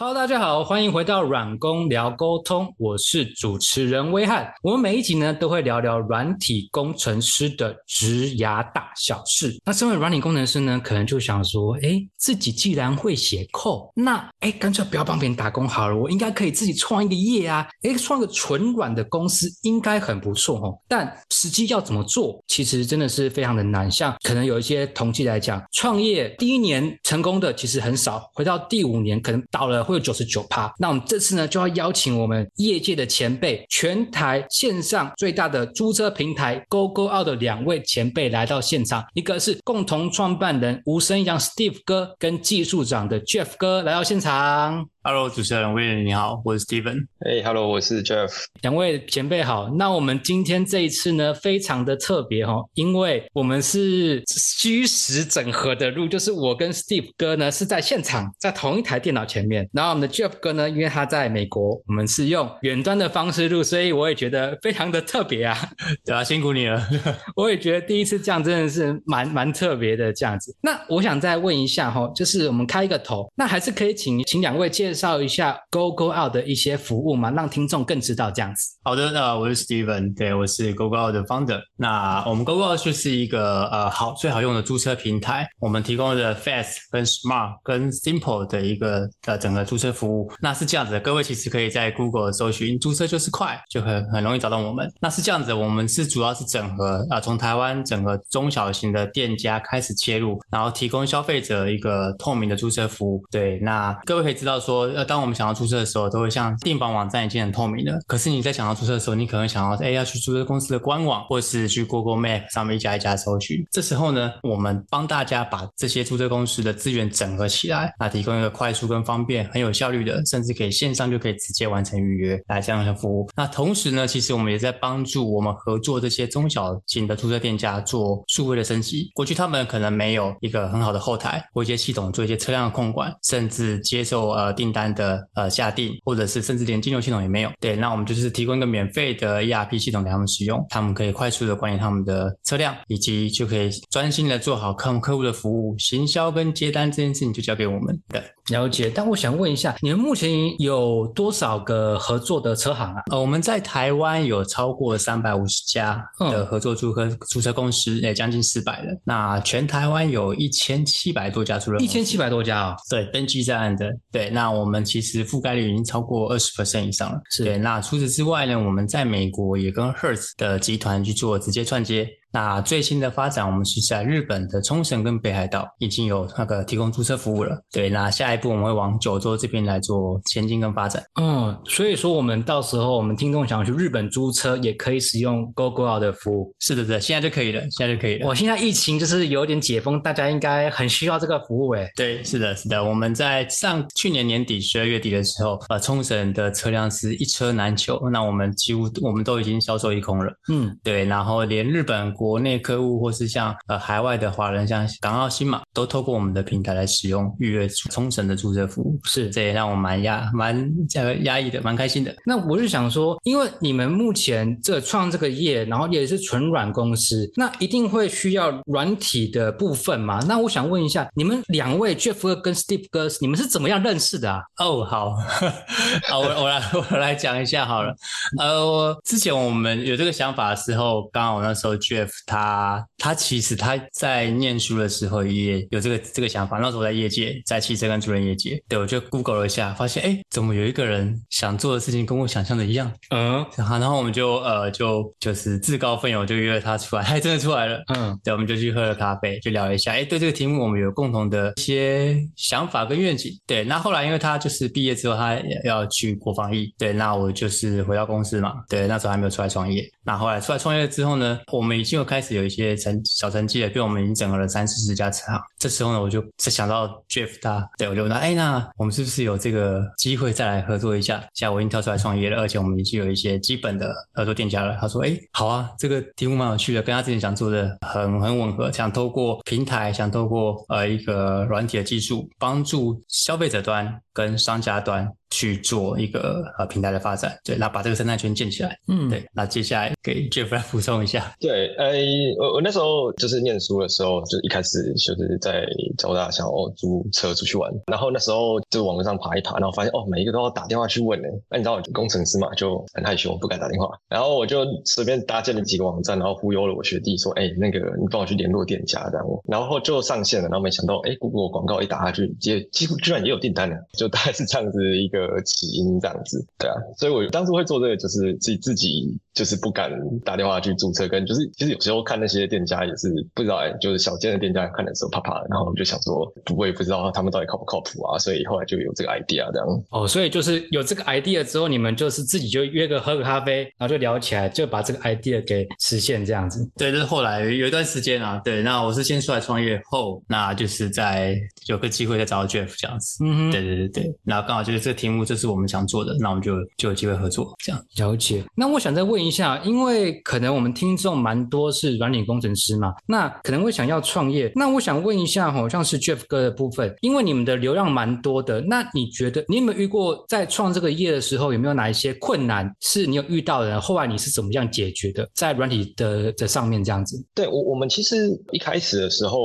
Hello，大家好，欢迎回到软工聊沟通，我是主持人威汉。我们每一集呢都会聊聊软体工程师的职涯大小事。那身为软体工程师呢，可能就想说，哎，自己既然会写 code，那哎，干脆不要帮别人打工好了，我应该可以自己创一个业啊，哎，创个纯软的公司应该很不错哦。但实际要怎么做，其实真的是非常的难。像可能有一些统计来讲，创业第一年成功的其实很少，回到第五年可能倒了。会有九十九趴。那我们这次呢，就要邀请我们业界的前辈，全台线上最大的租车平台 GoGoOut 的两位前辈来到现场。一个是共同创办人吴生阳 Steve 哥，跟技术长的 Jeff 哥来到现场。Hello，主持人威廉你好，我是 Steven。哎，Hello，我是 Jeff。两位前辈好。那我们今天这一次呢，非常的特别哈，因为我们是虚实整合的录，就是我跟 Steve 哥呢是在现场，在同一台电脑前面。然后我们的 Jeff 哥呢，因为他在美国，我们是用远端的方式录，所以我也觉得非常的特别啊。对啊，辛苦你了。我也觉得第一次这样真的是蛮蛮特别的这样子。那我想再问一下哈，就是我们开一个头，那还是可以请请两位介介绍一下 Go Go Out 的一些服务嘛，让听众更知道这样子。好的，那我是 Steven，对我是 Go Go Out 的 founder。那我们 Go Go Out 就是一个呃好最好用的租车平台，我们提供的 Fast、跟 Smart、跟 Simple 的一个呃整个租车服务。那是这样子的，各位其实可以在 Google 搜寻租车就是快，就很很容易找到我们。那是这样子，我们是主要是整合啊，从台湾整个中小型的店家开始切入，然后提供消费者一个透明的租车服务。对，那各位可以知道说。呃，当我们想要注册的时候，都会像订房网站已经很透明了。可是你在想要注册的时候，你可能想要，哎，要去注册公司的官网，或是去 Google Map 上面一家一家搜寻。这时候呢，我们帮大家把这些注册公司的资源整合起来，那提供一个快速跟方便、很有效率的，甚至可以线上就可以直接完成预约来这样的服务。那同时呢，其实我们也在帮助我们合作这些中小型的注册店家做数位的升级。过去他们可能没有一个很好的后台或一些系统做一些车辆的控管，甚至接受呃订单。单的呃下定，或者是甚至连金融系统也没有。对，那我们就是提供一个免费的 ERP 系统给他们使用，他们可以快速的管理他们的车辆，以及就可以专心的做好客客户的服务，行销跟接单这件事情就交给我们。对，了解。但我想问一下，你们目前有多少个合作的车行啊？呃，我们在台湾有超过三百五十家的合作租车租车公司，也将近四百人。那全台湾有一千七百多家租车，一千七百多家啊？对，登记在案的。对，那我。们其实覆盖率已经超过二十 percent 以上了。是对。那除此之外呢，我们在美国也跟 Hertz 的集团去做直接串接。那最新的发展，我们是在日本的冲绳跟北海道已经有那个提供租车服务了。对，那下一步我们会往九州这边来做前进跟发展。嗯，所以说我们到时候我们听众想去日本租车，也可以使用 GoGo 的服务。是的，是的，现在就可以了，现在就可以了。我现在疫情就是有点解封，大家应该很需要这个服务诶。对，是的，是的。我们在上去年年底十二月底的时候，呃，冲绳的车辆是一车难求，那我们几乎我们都已经销售一空了。嗯，对，然后连日本。国内客户或是像呃海外的华人，像港澳新马，都透过我们的平台来使用预约冲绳的注册服务，是这也让我蛮压蛮这压抑的，蛮开心的。那我是想说，因为你们目前这创这个业，然后也是纯软公司，那一定会需要软体的部分嘛？那我想问一下，你们两位 Jeff 哥跟 Steve 哥，你们是怎么样认识的啊？哦，好，好，我我来我来讲一下好了。呃，之前我们有这个想法的时候，刚好那时候 Jeff。他他其实他在念书的时候也有这个这个想法。那时候在业界，在汽车跟主任业界，对我就 Google 了一下，发现哎，怎么有一个人想做的事情跟我想象的一样？嗯，然后然后我们就呃就就是自告奋勇就约了他出来，他真的出来了。嗯，对，我们就去喝了咖啡，就聊了一下。哎，对这个题目我们有共同的一些想法跟愿景。对，那后来因为他就是毕业之后他要去国防役，对，那我就是回到公司嘛。对，那时候还没有出来创业。那后来出来创业之后呢，我们已经有开始有一些成小成绩了，比如我们已经整合了三四十家车行。这时候呢，我就想到 Jeff 他，对我就问他，哎，那我们是不是有这个机会再来合作一下？现在我已经跳出来创业了，而且我们已经有一些基本的合作店家了。他说，哎，好啊，这个题目蛮有趣的，跟他之前想做的很很吻合。想透过平台，想透过呃一个软体的技术，帮助消费者端跟商家端去做一个呃平台的发展，对，那把这个生态圈建起来，嗯，对，那接下来给 Jeff 来补充一下。对，哎，我我那时候就是念书的时候，就一开始就是在交大想要租车出去玩，然后那时候就网络上爬一爬，然后发现哦，每一个都要打电话去问呢。那你知道工程师嘛，就很害羞，不敢打电话，然后我就随便搭建了几个网站，然后忽悠了我学弟说，哎，那个你帮我去联络店家这样，然后就上线了，然后没想到，哎，Google 广告一打下去，接几乎居然也有订单了，就大概是这样子一个起因这样子，对啊，所以我当时会做这个，就是自自己就是不敢打电话去注册，跟就是其实有时候看那些店家也是不知道，哎，就是小间的店家看的时候怕怕，然后我就想说，我也不知道他们到底靠不靠谱啊，所以后来就有这个 idea 这样。哦，所以就是有这个 idea 之后，你们就是自己就约个喝个咖啡，然后就聊起来，就把这个 idea 给实现这样子。对，就是后来有一段时间啊，对，那我是先出来创业后，那就是在有个机会再找到 Jeff 这样子。嗯哼，对对对对，然后刚好就是这个题目，这是我们想做的，那我们就就有机会合作这样。了解。那我想再问一一下，因为可能我们听众蛮多是软体工程师嘛，那可能会想要创业。那我想问一下，好像是 Jeff 哥的部分，因为你们的流量蛮多的，那你觉得你有没有遇过在创这个业的时候，有没有哪一些困难是你有遇到的？后来你是怎么样解决的？在软体的的上面这样子。对我，我们其实一开始的时候，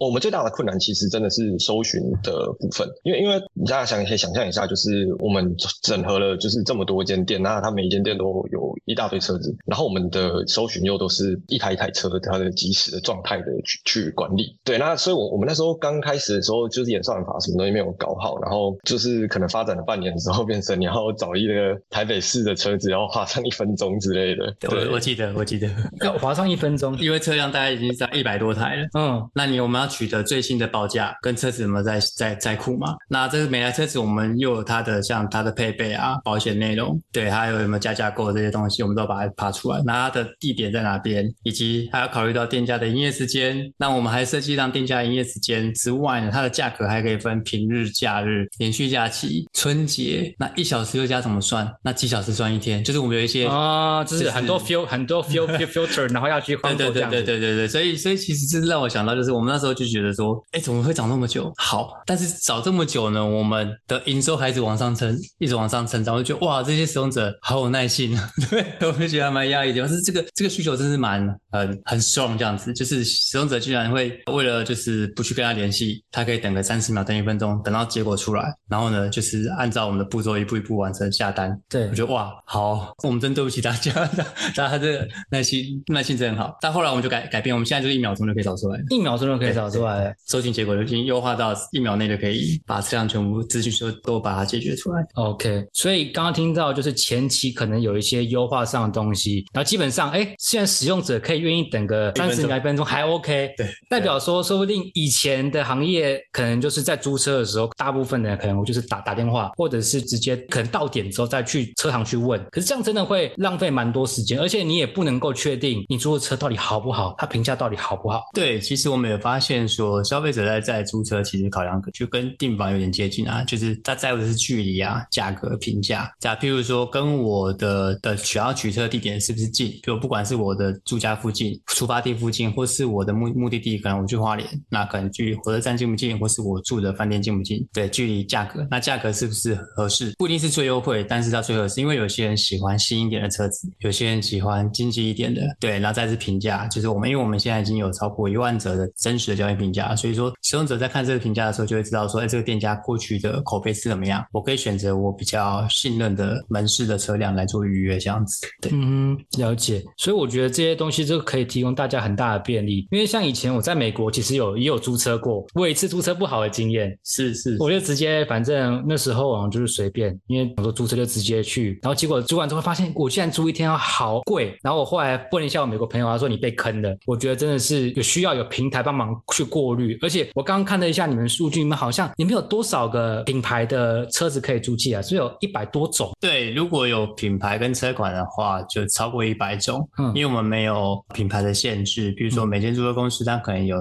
我们最大的困难其实真的是搜寻的部分，因为因为大家想可以想象一下，就是我们整合了就是这么多间店，那它每一间店都有一大堆车子，然后我们的搜寻又都是一台一台车它的即时的状态的去去管理。对，那所以，我我们那时候刚开始的时候，就是演算法什么东西没有搞好，然后就是可能发展了半年之后，变成你要找一个台北市的车子，然后花上一分钟之类的。对，我记得，我记得 要花上一分钟，因为车辆大概已经在一百多台了。嗯，那你我们要取得最新的报价，跟车子有没有在在在库嘛？那这个每台车子我们又有它的像它的配备啊、保险内容，对，还有有没有加价购这些东西，我们都把它爬出来。那它的地点在哪边，以及还要考虑到店家的营业时间。那我们还设计让店家营业时间之外呢，它的价格还可以分平日、假日、连续假期、春节。那一小时又加怎么算？那几小时算一天？就是我们有一些啊，就是很多 fil 很多 fil filter，然后要去换对对对对对对对，所以所以其实是让我想到，就是我们那时候就觉得说，哎，怎么会涨那么久？好，但是涨这么久呢，我们的营收还是往上升，一直往上成长，我就觉得哇，这些使用者好有耐心啊，对，我就觉得蛮压抑的。但是这个这个需求真是蛮很很 strong 这样子，就是使用者居然会为了就是不去跟他联系，他可以等个三十秒，等一分钟，等到结果出来，然后呢，就是按照我们的步骤一步一步完成下单。对我觉得哇，好，我们真对不起大家，大家这个耐心耐心真好。但后来我们就改改变，我们现在就一秒钟就可以找出来，一秒钟就可以找出来。搜寻结果就已经优化到一秒内就可以把车辆全部资讯都都把它解决出来。OK，所以刚刚听到就是前期可能有一些优化上的东西，然后基本上，哎，现在使用者可以愿意等个三十秒一分钟还 OK，对，代表说说不定以前的行业可能就是在租车的时候，大部分的人可能就是打打电话，或者是直接可能到点之后再去车行去问，可是这样真的会浪费蛮多时间，而且你也不能够确定你租的车到底好不好，它评价到底好不好。对，其实我们也发现说，消费者在在租车其实考量就跟订房有点接近啊，就是他在乎的是距离啊、价格、评价。假譬如说，跟我的的想要取车地点是不是近？就不管是我的住家附近、出发地附近，或是我的目目的地，可能我去花莲，那可能距离火车站近不近，或是我住的饭店近不近？对，距离、价格，那价格是不是合适？不一定是最优惠，但是它最合适，因为有些人喜欢新一点的车子，有些人喜欢经济一点的。对，然后再是评价，就是我们因为我们现在已经有超过一万则的真实的交易评价，所以说使用者在看这个评价的时候，就会知道说，哎，这个店家过去的口碑是怎么样，我可以选择我比较信任的门市的车辆来做预约，这样子。嗯，了解。所以我觉得这些东西就可以提供大家很大的便利，因为像以前我在美国其实有也有租车过，我有一次租车不好的经验，是是，我就直接反正那时候好像就是随便，因为我说租车就直接去，然后结果租完之后发现我竟然租一天要好贵，然后我后来问了一下我美国朋友，他说你被坑了。我觉得真的是有需要有平台帮忙去过滤，而且我刚刚看了一下你们数据，你们好像你们有多少个品牌的车子可以租借啊？是有一百多种。对，如果有品牌跟车款的话，就超过一百种。嗯因为我们没有品牌的限制，比如说每间租车公司它可能有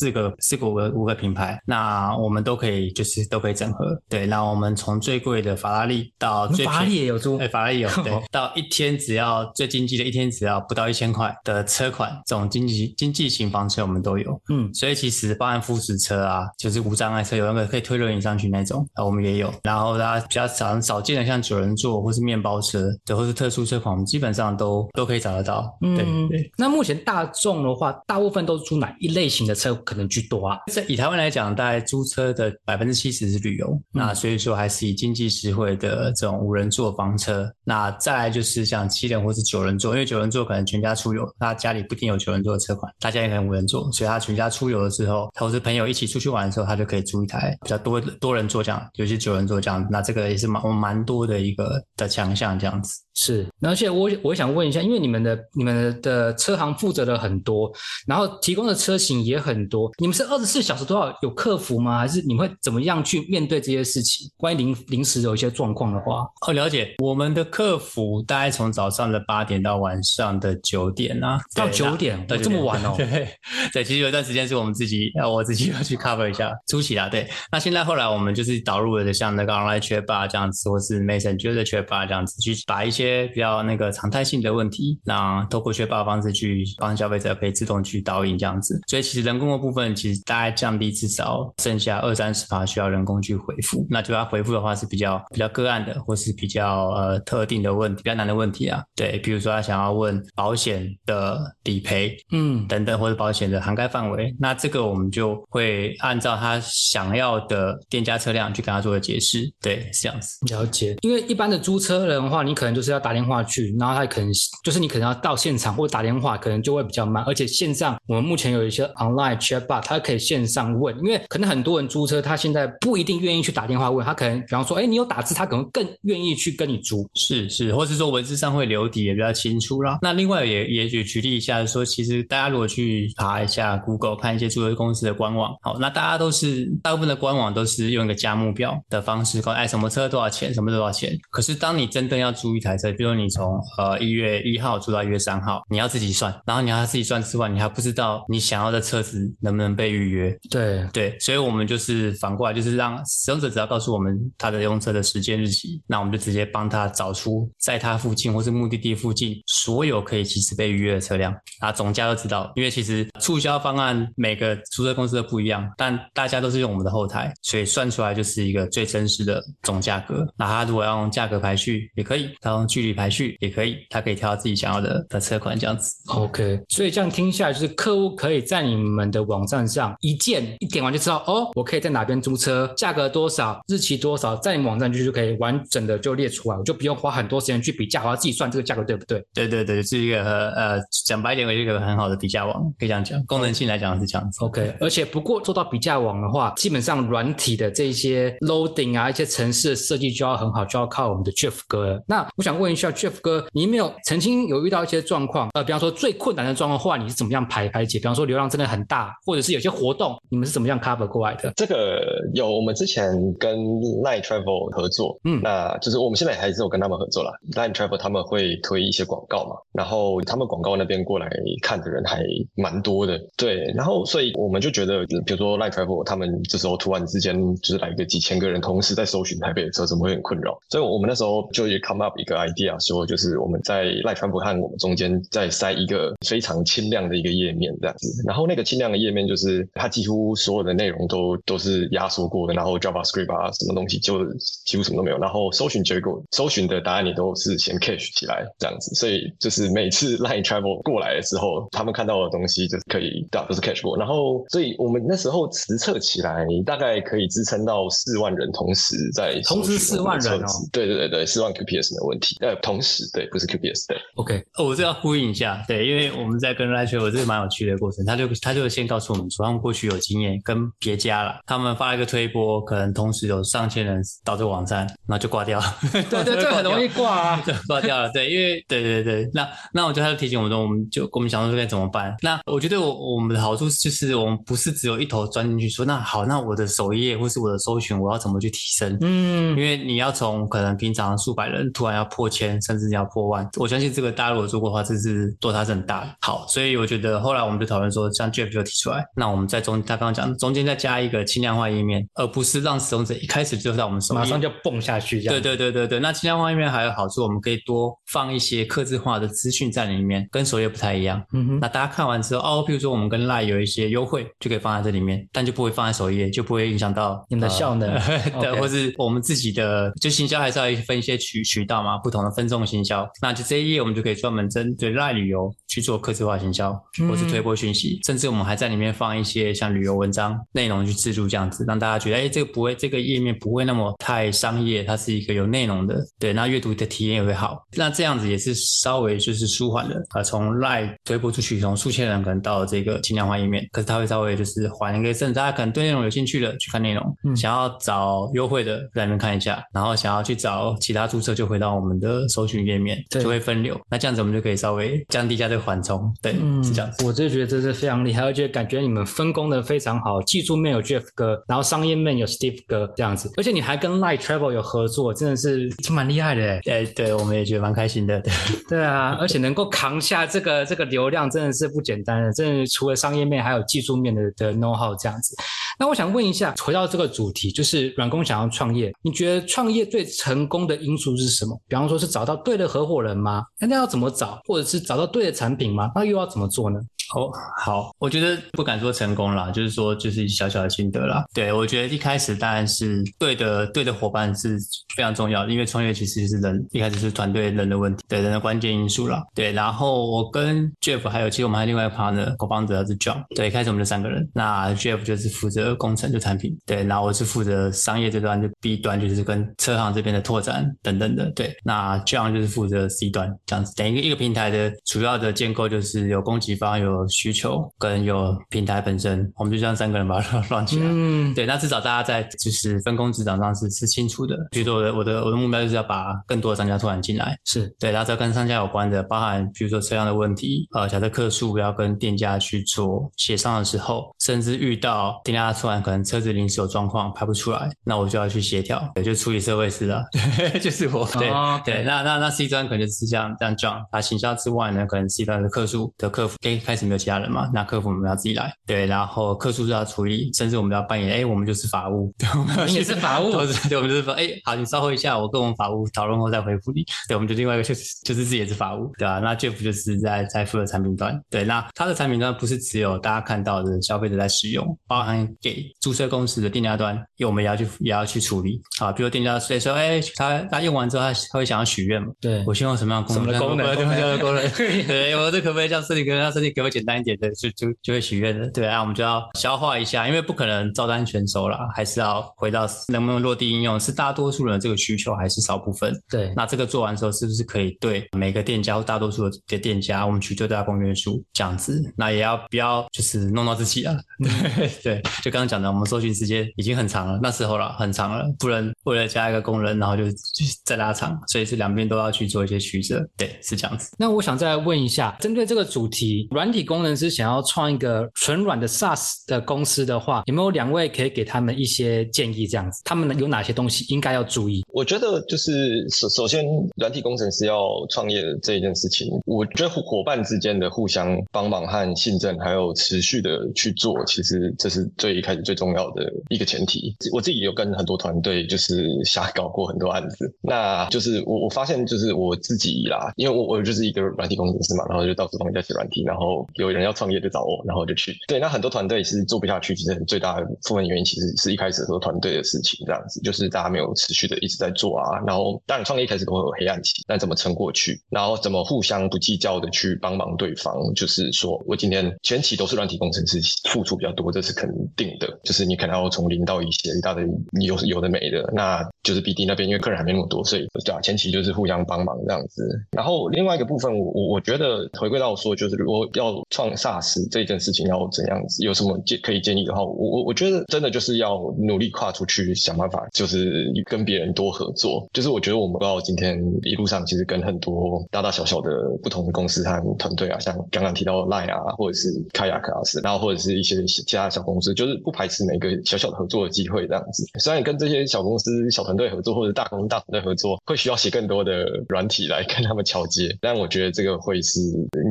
四个四个五个五个品牌，那我们都可以就是都可以整合。对，那我们从最贵的法拉利到最法拉利也有租哎，，法拉利有 对，到一天只要最经济的一天只要不到一千块的车款，这种经济经济型房车我们都有。嗯，所以其实包含副食车啊，就是无障碍车，有那个可以推轮椅上去那种，啊，我们也有。然后大家比较少少见的，像九人座或是面包车，对，或是特殊车款，我们基本上都都可以找得到。对嗯对。那目前大众的话，大部分都是租哪一类型的车可能居多啊？在以台湾来讲，大概租车的百分之七十是旅游，那所以说还是以经济实惠的这种五人座房车。那再来就是像七人或是九人座，因为九人座可能全家出游，他家里不一定有九人座的车款，他家也可能五人座，所以他全家出游的时候，或是朋友一起出去玩的时候，他就可以租一台比较多多人座这样，尤其九人座这样。那这个也是蛮蛮多的一个的强项这样子。是，而且我我想问一下，因为你们的你们的车行负责的很多，然后提供的车型也很多，你们是二十四小时都要有客服吗？还是你们会怎么样去面对这些事情？关于临临时有一些状况的话，哦，了解。我们的客服大概从早上的八点到晚上的九点啊，到对9点那哦这么晚哦对 对，其实有一段时间是我们自己，呃，我自己要去 cover 一下初期啊。对，那现在后来我们就是导入了像那个 online chat bar 这样子，或是 Messenger 的 chat bar 这样子，去把一些比较那个常态性的问题，那透过 chat bar 的方式去帮消费者可以自动去导引这样子。所以其实人工的部分其实大概降低至少剩下二三十趴需要人工去回复。那就要回复的话是比较比较个案的，或是比较呃特定的问题，比较难的问题啊。对，比如说他想要问保险的理赔，嗯，等等，或者保险的涵盖范围，那这个我们就会按照他想要的店家车辆去跟他做个解释。对，是这样子。了解，因为一般的租车人的话，你可能就是要打电话去，然后他可能就是你可能要到现场或打电话，可能就会比较慢。而且线上我们目前有一些 online chat bot，它可以线上问，因为可能很多人租车，他现在不一定愿意去打电话问，他可能比方说，哎，你有打字，他可能更愿意去跟你租。是是，或是说文字上会留底也比较清楚啦。那另外也也举举例一下说，其实大家如果去查一下 Google 看一些租车公司的官网，好，那大家都是大部分的官网都是用一个价目表的方式，告诉哎什么车多少钱，什么多少钱。可是当你真正要租一台车，比如你从呃一月一号租到一月三号，你要自己算，然后你要自己算之外，你还不知道你想要的车子能不能被预约。对，对，所以我们就是反过来，就是让使用者只要告诉我们他的用车的时间日期，那我们就直接帮他找出在他附近或是目的地附近所有可以及时被预约的车辆，啊，总价都知道。因为其实促销方案每个租车公司都不一样，但大家都是用我们的后台，所以算出来就是一个最真实的总价格。那他如果要用价格排序也可以，他用距离排序也可以，他可以挑自己想要的的车款这样子。OK，所以这样听下来，就是客户可以在你们的网站上一键一点完就知道，哦，我可以在哪边租车，价格多少，日期多少，在你们网站就就可以完整的就列出来，我就不用花很多时间去比价，我要自己算这个价格对不对？对对对，是一个呃讲白一点，是一个很好的比价网，可以这样讲。功能性来讲是这样子。OK，而且不过做到比价网的话，基本上软体的这些 loading 啊，一些城市的设计就要很好，就要靠我们的 Jeff 哥了。那我想问一下 Jeff 哥，你有没有曾经有遇到一些状况？呃，比方说最困难的状况，后来你是怎么样排排解？比方说流量真的很大，或者是有些活动，你们是怎么样 cover 过来的？这个有我 们之前跟 Line Travel 合作，嗯那就是我们现在还是有跟他们合作啦。Line Travel 他们会推一些广告嘛，然后他们广告那边过来看的人还蛮多的，对，然后所以我们就觉得，比如说 Line Travel 他们这时候突然之间就是来个几千个人同时在搜寻台北的车，怎么会很困扰？所以我们那时候就也 come up 一个 idea，说就是我们在 Line Travel 和我们中间再塞一个非常轻量的一个页面这样子，然后那个轻量的页面就是它几乎所有的内容都都是压缩过的，然后 JavaScript 啊什么东西就几乎什么都没有，然后搜寻结果搜寻的答案也都是先 cache 起来这样子，所以就是每次 Line Travel 过来的时候，他们看到的东西就是可以对啊都是 cache 过，然后所以我们那时候实测起来大概可以支撑到四万人同时在同时4搜寻我们的万人哦。对对对对，四万 QPS 没有问题，呃，同时对不是 QPS 对。OK，哦，我这要呼应一下，对，因为我们在跟 l i t r a 我这个蛮有趣的过程，他就他就先告诉我们说，他们过去有经验，跟别家了，他们发了一个推播，可能同时有上千人到这个网站，然后就挂掉了。对 对，这很容易挂啊。就挂掉了，对，因为对对对，那那我就他就提醒我们说，我们就我们想说该怎么办。那我觉得我我们的好处就是我们不是只有一头钻进去说，那好，那我的首页或是我的搜寻我要怎么去提升？嗯因嗯，为你要从可能平常数百人突然要破千，甚至要破万。我相信这个大家如果做过的话，这是落差是很大的。好，所以我觉得后来我们就讨论说，像 Jeff 就提出来，那我们在中他刚刚讲中间再加一个轻量化页面，而不是让使用者一开始就在我们手马上就蹦下去这样。对对对对对，那轻量化页面还有好处，我们可以多放一些客制化的资讯在里面，跟首页不太一样。嗯哼，那大家看完之后，哦，比如说我们跟 Line 有一些优惠，就可以放在这里面，但就不会放在首页，就不会影响到你们的效能 对或是我们自己的就行销还是要分一些渠渠道嘛，不同的分众行销。那就这一页我们就可以专门针对 Line 旅游去做客制化行销，或是推播讯息，甚至我们还在里面放一些像旅游文章内容去植入这样子，让大家觉得，哎，这个不会，这个页面不会那么太商业，它是一个有内容的，对，那阅读的体验也会好。那这样子也是稍微就是舒缓的啊，从 Line 推播出去，从数千人可能到这个轻量化页面，可是它会稍微就是缓一个阵，大家可能对内容有兴趣的去看内容，嗯想要找优惠的在里面看一下，然后想要去找其他注册就回到我们的搜寻页面，对就会分流。那这样子我们就可以稍微降低一下这个缓冲，对，嗯是这样子。我就觉得这是非常厉害，而且感觉你们分工的非常好，技术面有 Jeff 哥，然后商业面有 Steve 哥这样子，而且你还跟 Light Travel 有合作，真的是挺蛮厉害的哎。对对，我们也觉得蛮开心的。对，对啊，而且能够扛下这个这个流量，真的是不简单的。真的除了商业面，还有技术面的的 know how 这样子。那我想问一下，回到这个主题，就是软工想要创业，你觉得创业最成功的因素是什么？比方说是找到对的合伙人吗？那要怎么找？或者是找到对的产品吗？那又要怎么做呢？哦，好，我觉得不敢说成功啦，就是说就是小小的心得啦。对我觉得一开始当然是对的，对的伙伴是非常重要，因为创业其实是人一开始是团队人的问题，对人的关键因素啦。对，然后我跟 Jeff 还有其实我们还有另外一个 partner 狗帮者是 John，对，一开始我们就三个人，那 Jeff 就是负责工程就产品，对，然后我是负责商业这端就 B 端就是跟车行这边的拓展等等的，对，那 John 就是负责 C 端这样子，等于一个平台的主要的建构就是有供给方有需求跟有平台本身，我们就这样三个人把它乱起来。嗯，对，那至少大家在就是分工职掌上是是清楚的。比如说我的我的我的目标就是要把更多的商家拓展进来，是对，然后再跟商家有关的，包含比如说车辆的问题，呃，假设客诉要跟店家去做协商的时候，甚至遇到店家突然可能车子临时有状况排不出来，那我就要去协调，对，就处理社会事了，对，就是我，对、对，那那那 C 端可能就是这样这样 John，他行销之外呢，可能 C 端的客数的客服，可以开始没有其他人嘛，那客服我们要自己来，对，然后客诉是要处理，甚至我们要扮演，哎，我们就是法务，对，我们也是法务？对，我们就是说，哎，好，你稍后一下，我跟我们法务讨论后再回复你。对，我们就另外一个就是就是自己也是法务，对吧、那 Jeff 就是在在负责产品端，对，那他的产品端不是只有大家看到的消费者在使用，包含给注册公司的店家端，因为我们也要去也要去处理。啊，比如店家所以说，哎，他他用完之后他他会想要许愿嘛，对。我希望什么样的功能？什么功能？对，什么样的功能？对，我这可不可以让身体跟让身体给我简单一点的，就就就会许愿的。对啊，我们就要消化一下，因为不可能照单全收啦，还是要回到能不能落地应用，是大多数人的这个需求，还是少部分？对，那这个做完之后，是不是可以对每个店家或大多数的店家，我们取最大公约数这样子？那也要不要就是弄到自己啊？对 对，就刚刚讲的，我们搜寻时间已经很长了，那时候了很长了，不能为了加一个工人，然后就就再拉长，所以是两边都要去做一些取舍。对，是这样子。那我想再问一下，针对这个主题，软体工程师想要创一个纯软的 SaaS 的公司的话，有没有两位可以给他们一些建议？这样子，他们有哪些东西应该要注意？我觉得就是首首先，软体工程师要创业的这一件事情，我觉得伙伙伴之间的互相帮忙和信任，还有持续的去做，其实这是最一开始最重要的一个前提。我自己有跟很多团队就是瞎搞过很多案子，那就是我我发现就是我自己啦，因为我我就是一个软体工程师嘛，然后就到处帮人家写软体，然后有人要创业就找我，然后就去。对，那很多团队是做不下去，其实最大的部分原因其实是一开始的时候团队的事情，这样子就是大家没有持续的一直在做啊。然后当然创业一开始都会有黑暗期，但怎么撑过去，然后怎么互相不计较的去帮忙对方，就是说我今天前期都是软体工程师付出比较多，这是肯定的。就是你可能要从零到一写一大堆有有的没的，那就是 BD 那边因为客人还没那么多，所以对啊，前期就是互相帮忙这样子。然后另外一个部分，我我我觉得回归到说，就是如果要创 SaaS 这件事情要怎样子，有什么建可以建议的话，我我我觉得真的就是要努力跨出去，想办法就是跟别人多合作。就是我觉得我们到今天一路上，其实跟很多大大小小的不同的公司和团队啊，像刚刚提到 Line 啊，或者是 Kayak 啊，是然后或者是一些其他小公司，就是不排斥每个小小的合作的机会这样子。虽然跟这些小公司、小团队队合作，或者大公司大团队合作，会需要写更多的软体来跟他们桥接。但我觉得这个会是，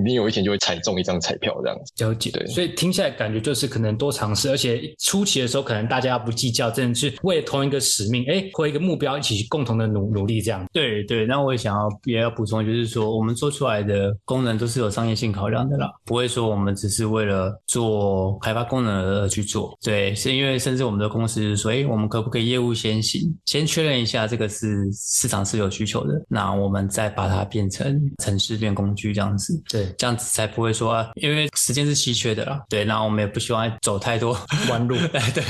你有一天就会踩中一张彩票这样子。了解，对所以听起来感觉就是可能多尝试，而且初期的时候可能大家不计较，真的是为了同一个使命，哎，或一个目标一起共同的努努力这样。对对，那我也想要也要补充，就是说我们做出来的功能都是有商业性考量的啦，不会说我们只是为了做开发功能而去做。对，是因为甚至我们的公司说，哎，我们可不可以业务先行，先确认一下，这个是市场是有需求的，那我们再把它变成城市变工具这样子。对，这样子才不会说，因为时间是稀缺的啦。对，那我们也不希望走太多弯路。对，对，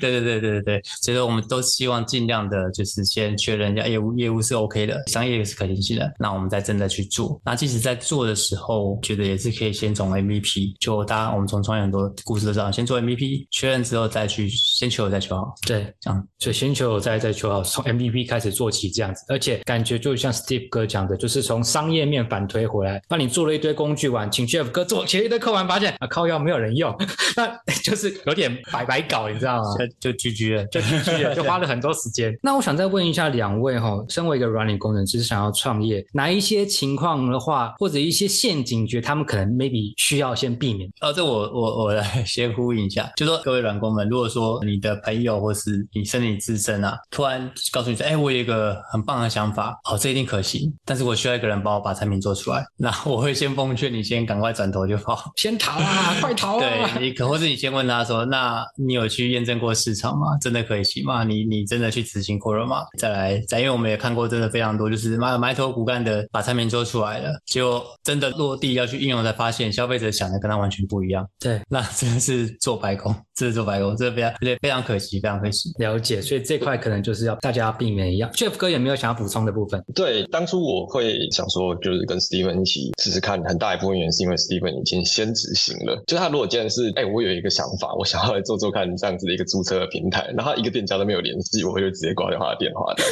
对，对，对，对，对。所以说，我们都希望尽量的，就是先确认一下业务，业务是 OK 的，商业也是可行性的，那我们再真的去做。那即使在做的时候，觉得也是可以先从 MVP，就大家我们从创业很多故事都知道，先做 MVP，确认之后再去先求再求好。对，这样。所以先求再再求。好，从 MVP 开始做起这样子，而且感觉就像 Steve 哥讲的，就是从商业面反推回来，帮你做了一堆工具完，请 Jeff 哥做，写了一堆扣完，发现啊靠腰没有人用，那 就是有点白白搞，你知道吗？就就 GG 了。就 GG 了，就花了很多时间。那我想再问一下两位哈，身为一个软体工程师，想要创业，哪一些情况的话，或者一些陷阱，觉得他们可能 maybe 需要先避免？哦，这我我我来先呼应一下，就说各位软工们，如果说你的朋友或是你身体自身啊，突然告诉你说，哎，我有一个很棒的想法，哦，这一定可行，但是我需要一个人帮我把产品做出来，那我会先奉劝你先赶快转头就跑。先逃啊，快逃啊！对你可，或是你先问他说，那你有去验证过市场吗？真的可以行吗？你你真的去执行过了吗？再来，再因为我们也看过真的非常多，就是埋埋头苦干的把产品做出来了，结果真的落地要去应用，才发现消费者想的跟他完全不一样，对，那真的是做白工，这是做白工，这非常非常可惜，非常可惜。了解，所以这块可能就是要大家避免一样。Jeff 哥有没有想要补充的部分？对，当初我会想说，就是跟 Steven 一起试试看，很大一部分原因是因为 Steven 已经先执行了。就他如果今天是，哎、我有一个想法，我想要来做做看这样子的一个注册的平台，然后一个店家都没有联系，我会就直接挂掉他的电话的。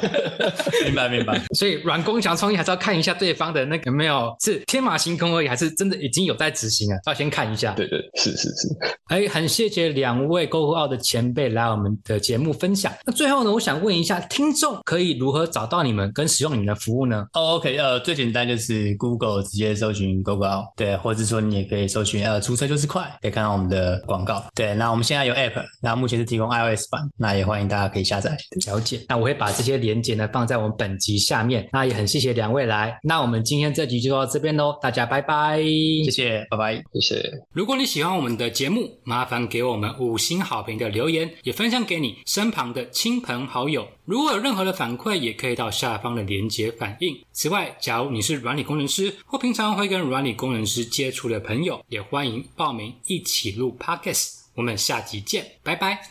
明白明白。所以软工想创业还是要看一下对方的那个有没有是天马行空而已，还是真的已经有在执行了，要先看一下。对对，是是是。哎，很谢谢两位 GoGo 奥的前辈来我们的节目分享。那最后呢，我想问一下听众可以如何找到你们跟使用你们的服务呢？哦、o k 呃，最简单就是 Google 直接搜寻 Google，对，或者说你也可以搜寻呃，出车就是快，可以看到我们的广告。对，那我们现在有 App，那目前是提供 iOS 版，那也欢迎大家可以下载。了解，那我会把这些连接呢放在我们本集下面。那也很谢谢两位来，那我们今天这集就到这边喽，大家拜拜，谢谢，拜拜。谢谢。如果你喜欢我们的节目，麻烦给我们五星好评的留言，也分享给你身的亲朋好友。如果有任何的反馈，也可以到下方的连接反映。此外，假如你是软体工程师或平常会跟软体工程师接触的朋友，也欢迎报名一起录 Podcast。我们下集见，拜拜。